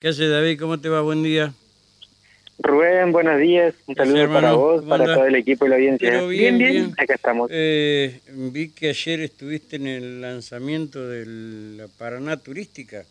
¿Qué hace David? ¿Cómo te va? Buen día. Rubén, buenos días. Un saludo para vos, para todo el equipo y la audiencia. bien, bien, Acá estamos. Eh, vi que ayer estuviste en el lanzamiento de la Paraná Turística.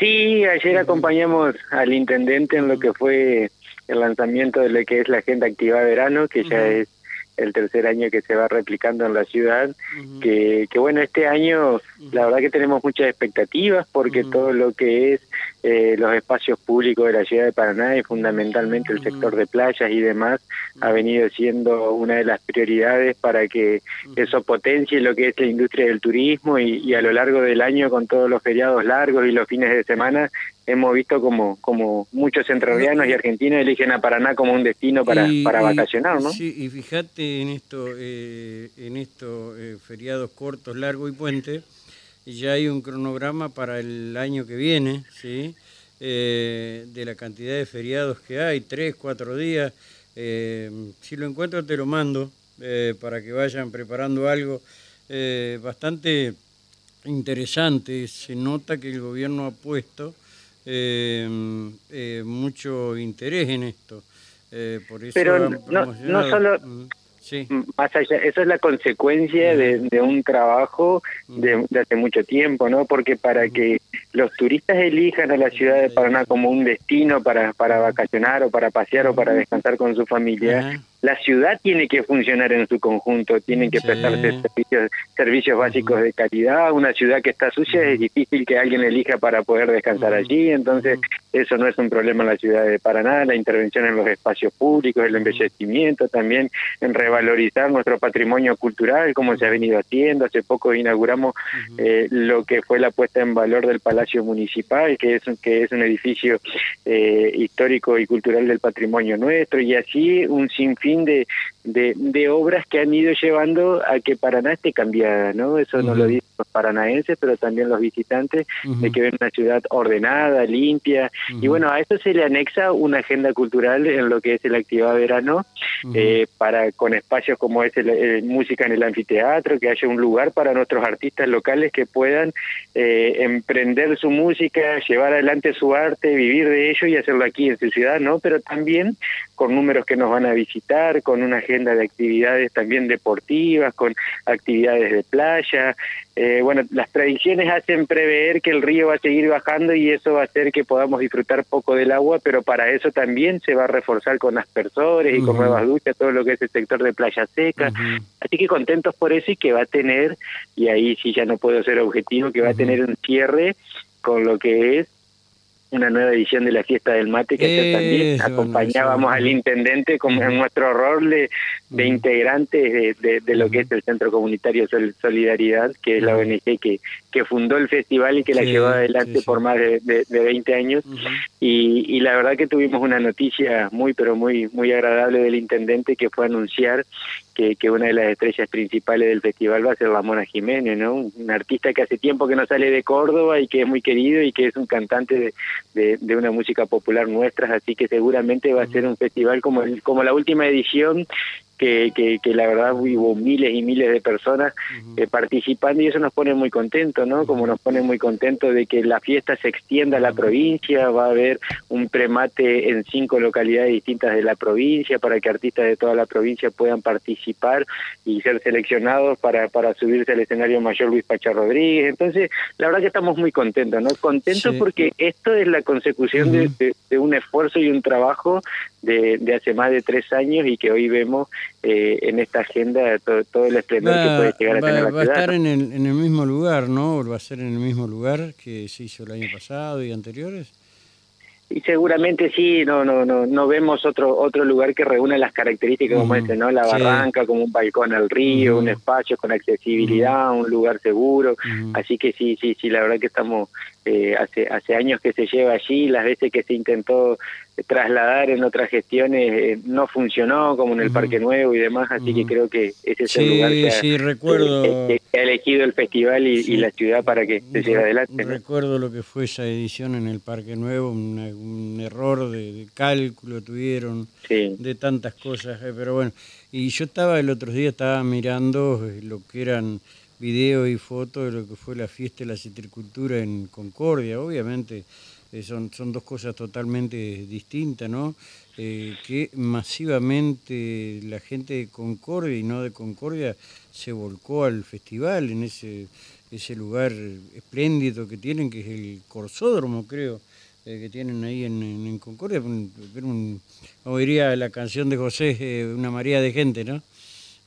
Sí, ayer acompañamos al intendente en lo que fue el lanzamiento de lo que es la Agenda Activa Verano, que ya es el tercer año que se va replicando en la ciudad, que, que bueno, este año la verdad que tenemos muchas expectativas porque todo lo que es eh, los espacios públicos de la ciudad de Paraná y fundamentalmente el sector de playas y demás ha venido siendo una de las prioridades para que eso potencie lo que es la industria del turismo y, a lo largo del año con todos los feriados largos y los fines de semana hemos visto como, como muchos centroamericanos y argentinos eligen a Paraná como un destino para, para vacacionar, ¿no? Sí, y fíjate en esto, eh, en estos eh, feriados cortos, largos y puentes, ya hay un cronograma para el año que viene, ¿sí? Eh, de la cantidad de feriados que hay, tres, cuatro días. Eh, si lo encuentro te lo mando eh, para que vayan preparando algo bastante interesante. Se nota que el gobierno ha puesto mucho interés en esto. por eso Pero no, no solo... Sí. Más allá, eso es la consecuencia de, un trabajo de, hace mucho tiempo, ¿no? Porque para que los turistas elijan a la ciudad de Paraná como un destino para, para vacacionar o para pasear o para descansar con su familia, la ciudad tiene que funcionar en su conjunto, tienen que prestarse servicios, servicios básicos de calidad. Una ciudad que está sucia es difícil que alguien elija para poder descansar allí, entonces eso no es un problema en la ciudad de Paraná, la intervención en los espacios públicos, el embellecimiento, también en revalorizar nuestro patrimonio cultural, como se ha venido haciendo. Hace poco inauguramos eh, lo que fue la puesta en valor del Palacio Municipal, que es, que es un edificio eh, histórico y cultural del patrimonio nuestro, y así un sinfín de, de, obras que han ido llevando a que Paraná esté cambiada, ¿no? Eso no lo dicen los paranaenses, pero también los visitantes, de que ven una ciudad ordenada, limpia, y bueno, a eso se le anexa una agenda cultural en lo que es el actividad verano, eh, para con espacios como es el, música en el anfiteatro, que haya un lugar para nuestros artistas locales que puedan eh, emprender su música, llevar adelante su arte, vivir de ello y hacerlo aquí en su ciudad, ¿no? Pero también con números que nos van a visitar, con una agenda de actividades también deportivas, con actividades de playa. Eh, bueno, las tradiciones hacen prever que el río va a seguir bajando y eso va a hacer que podamos disfrutar poco del agua, pero para eso también se va a reforzar con aspersores y con nuevas duchas todo lo que es el sector de playa seca. Así que contentos por eso y que va a tener, y ahí sí ya no puedo ser objetivo, que va a tener un cierre con lo que es una nueva edición de la fiesta del mate que también acompañábamos al intendente como en nuestro rol de, de integrantes de, de, lo que es el Centro Comunitario Solidaridad, que es la ONG que, que fundó el festival y que la llevó adelante por más de, de, 20 años. y, y la verdad que tuvimos una noticia muy, pero muy, muy agradable del intendente que fue anunciar que, que, una de las estrellas principales del festival va a ser la Mona Jiménez, ¿no? Un artista que hace tiempo que no sale de Córdoba y que es muy querido y que es un cantante de, de, una música popular nuestra, así que seguramente va a ser un festival como, el, como la última edición que, que, la verdad hubo miles y miles de personas eh, participando y eso nos pone muy contentos, ¿no? Como nos pone muy contentos de que la fiesta se extienda a la provincia, va a haber un premate en cinco localidades distintas de la provincia para que artistas de toda la provincia puedan participar y ser seleccionados para, para subirse al escenario mayor Luis Pacha Rodríguez. Entonces, la verdad que estamos muy contentos, ¿no? Contentos porque esto es la consecución de, de, un esfuerzo y un trabajo de, de hace más de tres años y que hoy vemos eh, en esta agenda todo, el esplendor que puede llegar a tener la ciudad. Va a estar en el, en el mismo lugar, ¿no? ¿Va a ser en el mismo lugar que se hizo el año pasado y anteriores? Y seguramente sí, no no no no vemos otro otro lugar que reúna las características como este, ¿no? La barranca como un balcón al río, un espacio con accesibilidad, un lugar seguro. Así que sí, sí, sí, la verdad que estamos eh, hace hace años que se lleva allí, las veces que se intentó trasladar en otras gestiones eh, no funcionó, como en el Parque Nuevo y demás, así que creo que ese es el lugar que ha, recuerdo... ha elegido el festival y, la ciudad para que se llegue adelante. Recuerdo lo que fue esa edición en el Parque Nuevo, un error de, cálculo tuvieron, de tantas cosas, eh, pero bueno, y yo estaba el otro día, estaba mirando eh, lo que eran videos y fotos de lo que fue la fiesta de la citricultura en Concordia, obviamente son, son dos cosas totalmente distintas, ¿no? que masivamente la gente de Concordia y no de Concordia se volcó al festival en ese, ese lugar espléndido que tienen, que es el Corsódromo, creo, que tienen ahí en, en Concordia. Un, diría la canción de José, una maría de gente, ¿no?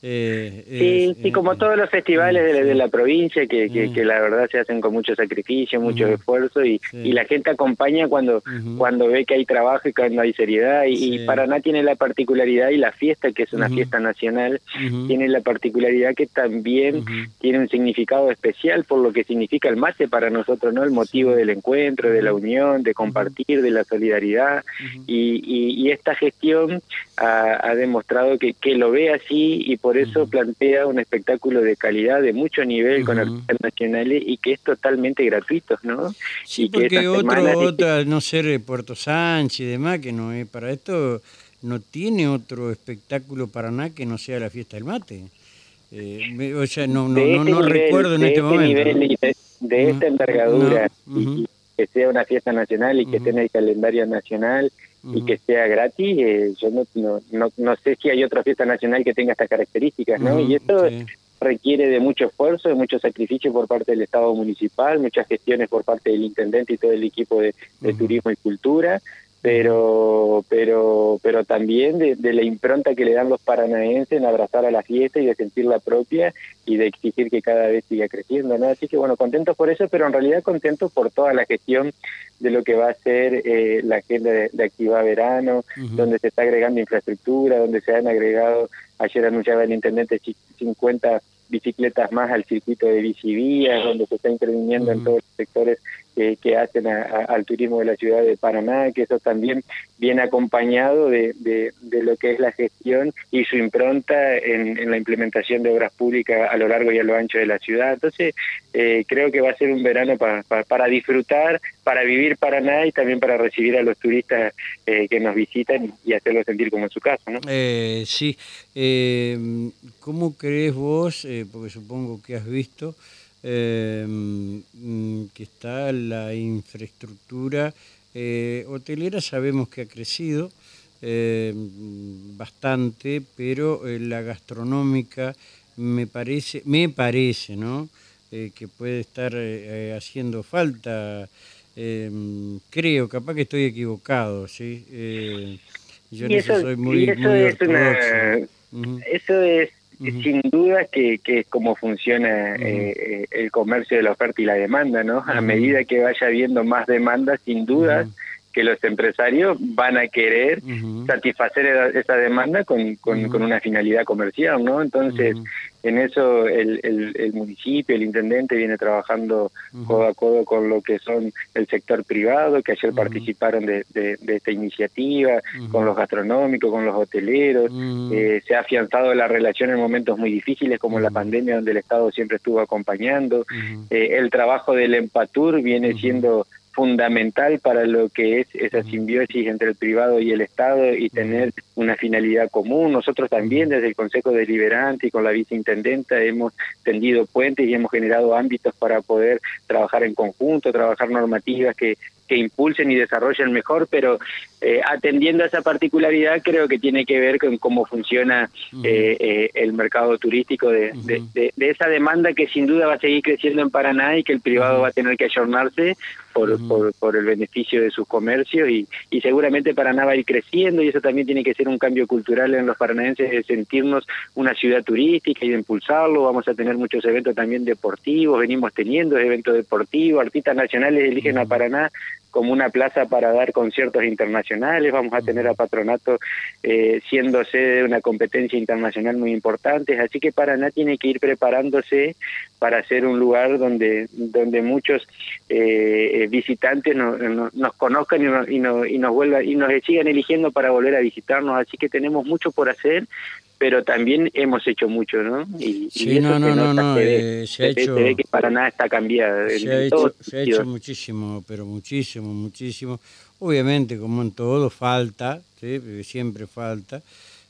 Eh, sí, como todos los festivales de, la provincia, que, que, la verdad se hacen con mucho sacrificio, mucho esfuerzo, y, y, la gente acompaña cuando, cuando ve que hay trabajo y cuando hay seriedad. Y, Paraná tiene la particularidad, y la fiesta, que es una fiesta nacional, tiene la particularidad que también tiene un significado especial por lo que significa el mate para nosotros, ¿no? El motivo del encuentro, de la unión, de compartir, de la solidaridad. Y, y, esta gestión ha, ha demostrado que, que lo ve así y por por eso plantea un espectáculo de calidad, de mucho nivel, con artistas nacionales y que es totalmente gratuito, ¿no? Sí, porque otro, otra, no ser Puerto Sánchez y demás, que no es para esto, no tiene otro espectáculo para nada que no sea la fiesta del mate. Eh, o sea, no, no, no, este recuerdo en este, este momento. de, esta envergadura, que sea una fiesta nacional y que en el calendario nacional y que sea gratis, eh, yo no, no, no, sé si hay otra fiesta nacional que tenga estas características, ¿no? y esto requiere de mucho esfuerzo, de mucho sacrificio por parte del Estado municipal, muchas gestiones por parte del intendente y todo el equipo de, turismo y cultura, pero pero pero también de, la impronta que le dan los paranaenses en abrazar a la fiesta y de sentirla propia y de exigir que cada vez siga creciendo no así que bueno contentos por eso pero en realidad contentos por toda la gestión de lo que va a ser eh, la agenda de, de Activa Verano donde se está agregando infraestructura donde se han agregado ayer anunciaba el intendente 50 bicicletas más al circuito de bicivías, donde se está interviniendo en todos los sectores que hacen al turismo de la ciudad de Paraná, que eso también viene acompañado de, de, lo que es la gestión y su impronta en, la implementación de obras públicas a lo largo y a lo ancho de la ciudad. Entonces, eh, creo que va a ser un verano para, para, disfrutar, para vivir Paraná y también para recibir a los turistas eh, que nos visitan y hacerlos sentir como en su casa. ¿no? Eh, sí, ¿cómo crees vos, porque supongo que has visto, que está la infraestructura eh, hotelera, sabemos que ha crecido em, bastante, pero eh, la gastronómica me parece, me parece, ¿no? Eh, que puede estar haciendo falta. Em, creo, capaz que estoy equivocado, ¿sí? yo no soy muy, eso es Eso es sin duda que, que es como funciona eh, eh, el comercio de la oferta y la demanda, ¿no? A medida que vaya habiendo más demanda, sin duda que los empresarios van a querer satisfacer esa demanda con, con, una finalidad comercial, ¿no? Entonces, en eso el, el, municipio, el intendente viene trabajando codo a codo con lo que son el sector privado, que ayer participaron de, de, esta iniciativa, con los gastronómicos, con los hoteleros. Eh, se ha afianzado la relación en momentos muy difíciles como la pandemia, donde el Estado siempre estuvo acompañando. Eh, el trabajo del Empatur viene siendo fundamental para lo que es esa simbiosis entre el privado y el Estado y tener una finalidad común. Nosotros también desde el Consejo Deliberante y con la viceintendenta hemos tendido puentes y hemos generado ámbitos para poder trabajar en conjunto, trabajar normativas que que impulsen y desarrollen mejor, pero eh, atendiendo a esa particularidad creo que tiene que ver con cómo funciona eh, eh, el mercado turístico de, de, esa demanda que sin duda va a seguir creciendo en Paraná y que el privado va a tener que ayornarse por, por, por, el beneficio de sus comercios y, y seguramente Paraná va a ir creciendo y eso también tiene que ser un cambio cultural en los paranaenses de sentirnos una ciudad turística y de impulsarlo. Vamos a tener muchos eventos también deportivos, venimos teniendo eventos deportivos, artistas nacionales eligen a Paraná como una plaza para dar conciertos internacionales, vamos a tener a Patronato eh, siendo sede de una competencia internacional muy importante, así que Paraná tiene que ir preparándose para ser un lugar donde, donde muchos eh, visitantes nos conozcan y, nos, y, nos vuelvan, y nos sigan eligiendo para volver a visitarnos, así que tenemos mucho por hacer, pero también hemos hecho mucho, ¿no? Y, sí, no, no, no, no, eh, se, ha hecho... Se ve que para nada está cambiada. Se, ha, hecho, se ha hecho muchísimo, pero muchísimo, muchísimo. Obviamente, como en todo, falta, ¿sí? siempre falta.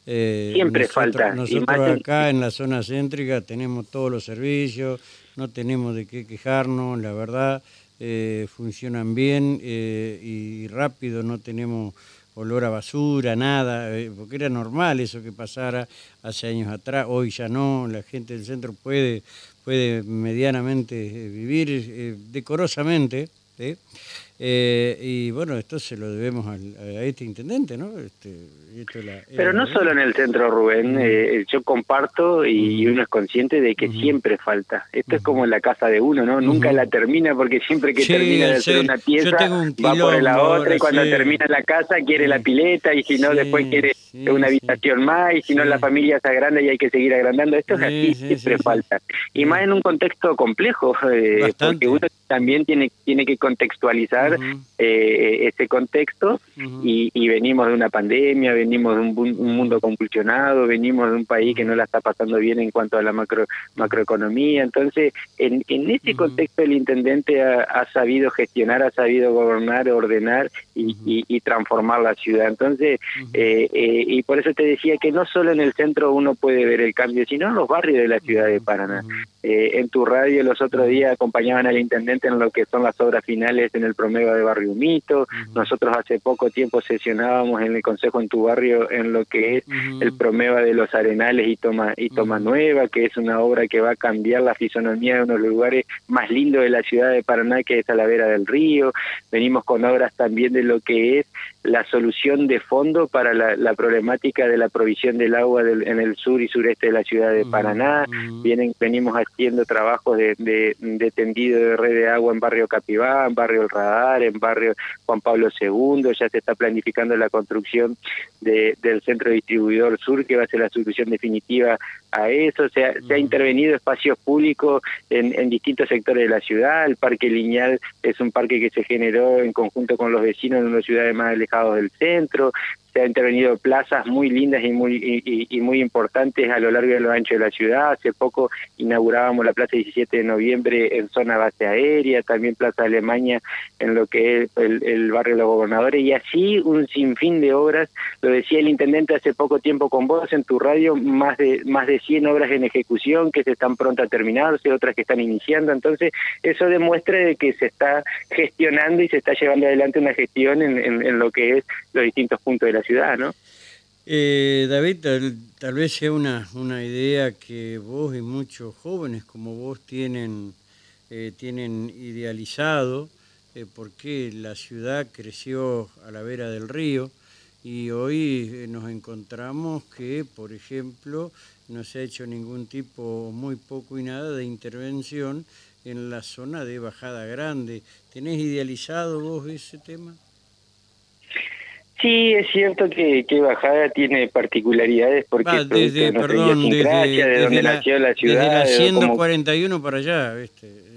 Eh, siempre falta. Nosotros acá en la zona céntrica tenemos todos los servicios, no tenemos de qué quejarnos, la verdad. funcionan bien y rápido, no tenemos olor a basura, nada, porque era normal eso que pasara hace años atrás, hoy ya no, la gente del centro puede, puede medianamente vivir decorosamente. Eh, y bueno, esto se lo debemos al, a este intendente, ¿no? Este, Pero no solo en el centro, Rubén. Eh, yo comparto y, uno es consciente de que siempre falta. Esto es como en la casa de uno, ¿no? Nunca la termina porque siempre que termina de hacer una pieza va por la otra y cuando termina la casa quiere la pileta y si no después quiere una habitación más y si no la familia está grande y hay que seguir agrandando. Esto es así, siempre falta. Y más en un contexto complejo, eh, porque uno también tiene, tiene que contextualizar eh, ese contexto y, venimos de una pandemia, venimos de un, mundo convulsionado, venimos de un país que no la está pasando bien en cuanto a la macro, macroeconomía. Entonces, en, en ese contexto el intendente ha, sabido gestionar, ha sabido gobernar, ordenar y, transformar la ciudad. Entonces, eh, eh, y por eso te decía que no solo en el centro uno puede ver el cambio, sino en los barrios de la ciudad de Paraná. Eh, en tu radio los otros días acompañaban al intendente en lo que son las obras finales en el promedio de Barrio Mito. Nosotros hace poco tiempo sesionábamos en el Consejo en tu barrio en lo que es el promedio de los Arenales y Toma, y Toma Nueva, que es una obra que va a cambiar la fisonomía de uno de los lugares más lindos de la ciudad de Paraná, que es Talavera del Río. Venimos con obras también de lo que es la solución de fondo para la, problemática de la provisión del agua en el sur y sureste de la ciudad de Paraná. Vienen, venimos haciendo trabajos de, de, tendido de red de agua en barrio Capibá, en barrio El Radar, en barrio Juan Pablo II. Ya se está planificando la construcción de, del centro distribuidor sur, que va a ser la solución definitiva a eso. Se ha, se ha intervenido espacios públicos en, en distintos sectores de la ciudad. El Parque Lineal es un parque que se generó en conjunto con los vecinos de una ciudad más del centro, se ha intervenido plazas muy lindas y muy y, muy importantes a lo largo y lo ancho de la ciudad. Hace poco inaugurábamos la Plaza 17 de Noviembre en zona base aérea, también Plaza Alemania en lo que es el, barrio de los gobernadores y así un sinfín de obras. Lo decía el intendente hace poco tiempo con vos en tu radio, más de más de 100 obras en ejecución que se están pronto a terminarse, otras que están iniciando. Entonces, eso demuestra de que se está gestionando y se está llevando adelante una gestión en, en lo que es los distintos puntos de la ciudad, ¿no? Eh, David, tal, vez sea una, una idea que vos y muchos jóvenes como vos tienen, eh, tienen idealizado, eh, porque la ciudad creció a la vera del río y hoy eh, nos encontramos que, por ejemplo, no se ha hecho ningún tipo, muy poco y nada, de intervención en la zona de Bajada Grande. ¿Tenés idealizado vos ese tema? Sí, es cierto que, que Bajada tiene particularidades porque es desde, perdón, desde, de donde nació la ciudad. Desde la 141 para allá, ¿viste?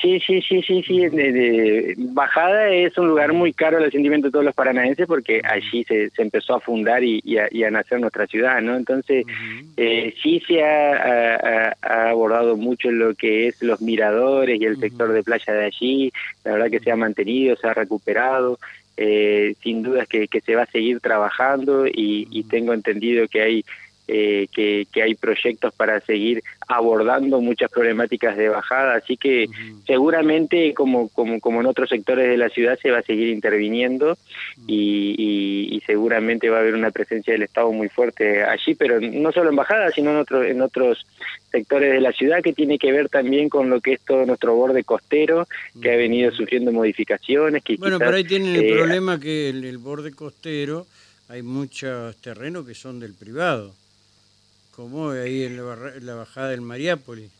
Sí, sí, sí, sí, sí. De, Bajada es un lugar muy caro al sentimiento de todos los paranaenses porque allí se, se empezó a fundar y, y, a, nacer nuestra ciudad, ¿no? Entonces, eh, sí se ha, ha, abordado mucho lo que es los miradores y el sector de playa de allí. La verdad que se ha mantenido, se ha recuperado. Eh, sin dudas que, que, se va a seguir trabajando y, y tengo entendido que hay eh, que, que, hay proyectos para seguir abordando muchas problemáticas de bajada, así que seguramente como, como, como en otros sectores de la ciudad se va a seguir interviniendo y, y, seguramente va a haber una presencia del Estado muy fuerte allí, pero no solo en bajada, sino en, otro, en otros sectores de la ciudad que tiene que ver también con lo que es todo nuestro borde costero, que ha venido sufriendo modificaciones. Que bueno, pero ahí tienen el eh, problema que el, el borde costero hay muchos terrenos que son del privado como ahí en la, bajada del Mariápolis.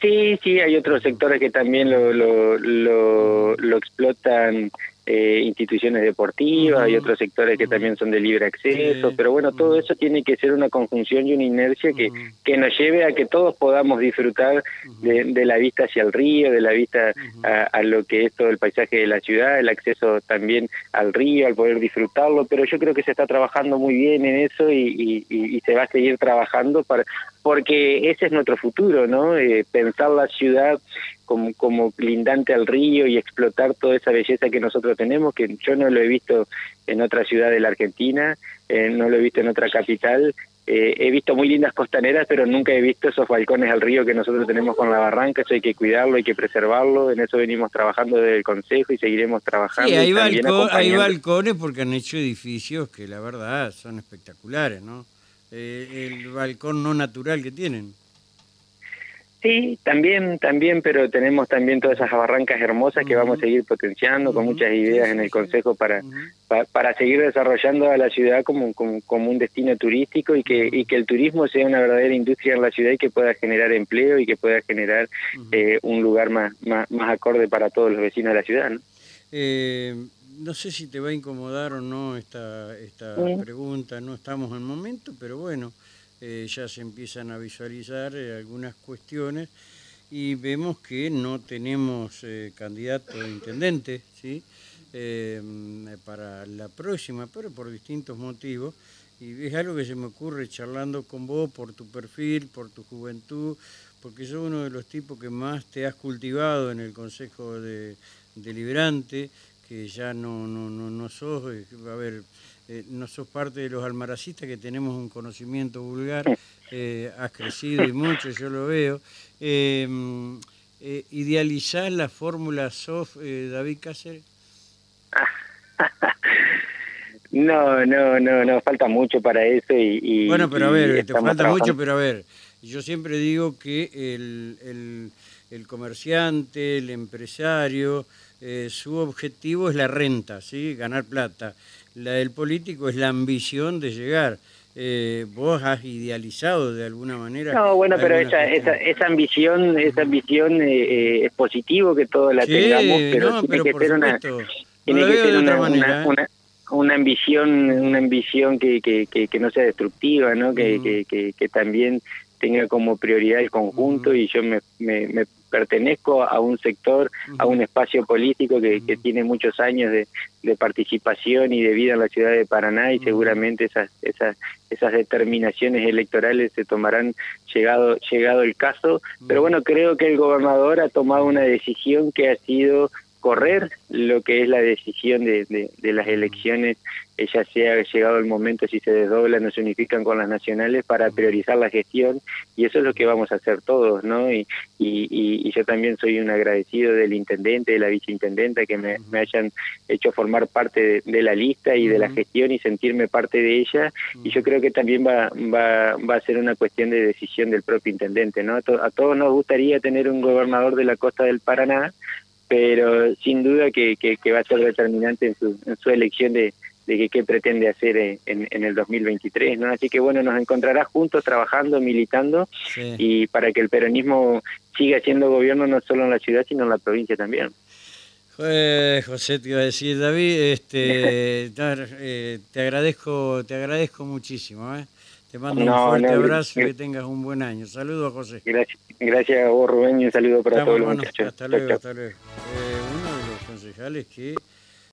Sí, sí, hay otros sectores que también lo, lo, lo explotan eh, instituciones deportivas, hay otros sectores que también son de libre acceso, pero bueno, todo eso tiene que ser una conjunción y una inercia que, que nos lleve a que todos podamos disfrutar de, la vista hacia el río, de la vista a, lo que es todo el paisaje de la ciudad, el acceso también al río, al poder disfrutarlo, pero yo creo que se está trabajando muy bien en eso y, y, se va a seguir trabajando para porque ese es nuestro futuro, ¿no? Eh, pensar la ciudad como, como lindante al río y explotar toda esa belleza que nosotros tenemos, que yo no lo he visto en otra ciudad de la Argentina, eh, no lo he visto en otra capital, eh, he visto muy lindas costaneras, pero nunca he visto esos balcones al río que nosotros tenemos con la barranca, eso hay que cuidarlo, hay que preservarlo, en eso venimos trabajando desde el Consejo y seguiremos trabajando. Sí, hay, hay balcones porque han hecho edificios que la verdad son espectaculares, ¿no? Eh, el balcón no natural que tienen. Sí, también, también, pero tenemos también todas esas barrancas hermosas que vamos a seguir potenciando con muchas ideas en el Consejo para, para, seguir desarrollando a la ciudad como, como, un destino turístico y que, y que el turismo sea una verdadera industria en la ciudad y que pueda generar empleo y que pueda generar eh, un lugar más, más, acorde para todos los vecinos de la ciudad. ¿no? Eh, no sé si te va a incomodar o no esta, esta pregunta, no estamos en momento, pero bueno. Eh, ya se empiezan a visualizar eh, algunas cuestiones y vemos que no tenemos eh, candidato a intendente ¿sí? para la próxima, pero por distintos motivos. Y es algo que se me ocurre charlando con vos por tu perfil, por tu juventud, porque sos uno de los tipos que más te has cultivado en el Consejo de, Deliberante, que ya no, no, no, no sos, a ver, eh, no sos parte de los almaracistas que tenemos un conocimiento vulgar, eh, has crecido y mucho, yo lo veo. Em, eh, ¿Idealizás la fórmula SOF, eh, David Cáceres? No, no, no, no, falta mucho para eso y... bueno, pero a ver, te falta mucho, pero a ver, yo siempre digo que el, el, el comerciante, el empresario, su objetivo es la renta, ¿sí? ganar plata la del político es la ambición de llegar. Eh, vos has idealizado de alguna manera. No, bueno, pero esa, esa, esa, ambición, esa ambición eh, eh, es positivo que todos la tengamos, pero tiene que ser una, tiene que ser una, una, una, ambición, una ambición que, que, que, no sea destructiva, ¿no? Que, que, que, también tenga como prioridad el conjunto y yo me, me, me pertenezco a un sector, a un espacio político que, tiene muchos años de, participación y de vida en la ciudad de Paraná y seguramente esas, esas, esas determinaciones electorales se tomarán llegado, llegado el caso. Pero bueno, creo que el gobernador ha tomado una decisión que ha sido correr lo que es la decisión de, de, las elecciones, ya sea llegado el momento si se desdoblan o se unifican con las nacionales para priorizar la gestión y eso es lo que vamos a hacer todos, ¿no? Y, y, yo también soy un agradecido del intendente, de la viceintendenta que me, hayan hecho formar parte de, la lista y de la gestión y sentirme parte de ella y yo creo que también va, va, va a ser una cuestión de decisión del propio intendente, ¿no? A, a todos nos gustaría tener un gobernador de la costa del Paraná pero sin duda que, que, va a ser determinante en su, en su elección de, de qué pretende hacer en, en, el 2023, ¿no? Así que bueno, nos encontrará juntos trabajando, militando y para que el peronismo siga siendo gobierno no solo en la ciudad, sino en la provincia también. José, te iba a decir, David, este, eh, te agradezco, te agradezco muchísimo, ¿eh? Te mando un fuerte abrazo y que tengas un buen año. Saludos, José. Gracias, gracias a vos, Rubén, y un saludo para todos los muchachos. Hasta luego, hasta luego. Eh, uno de los concejales que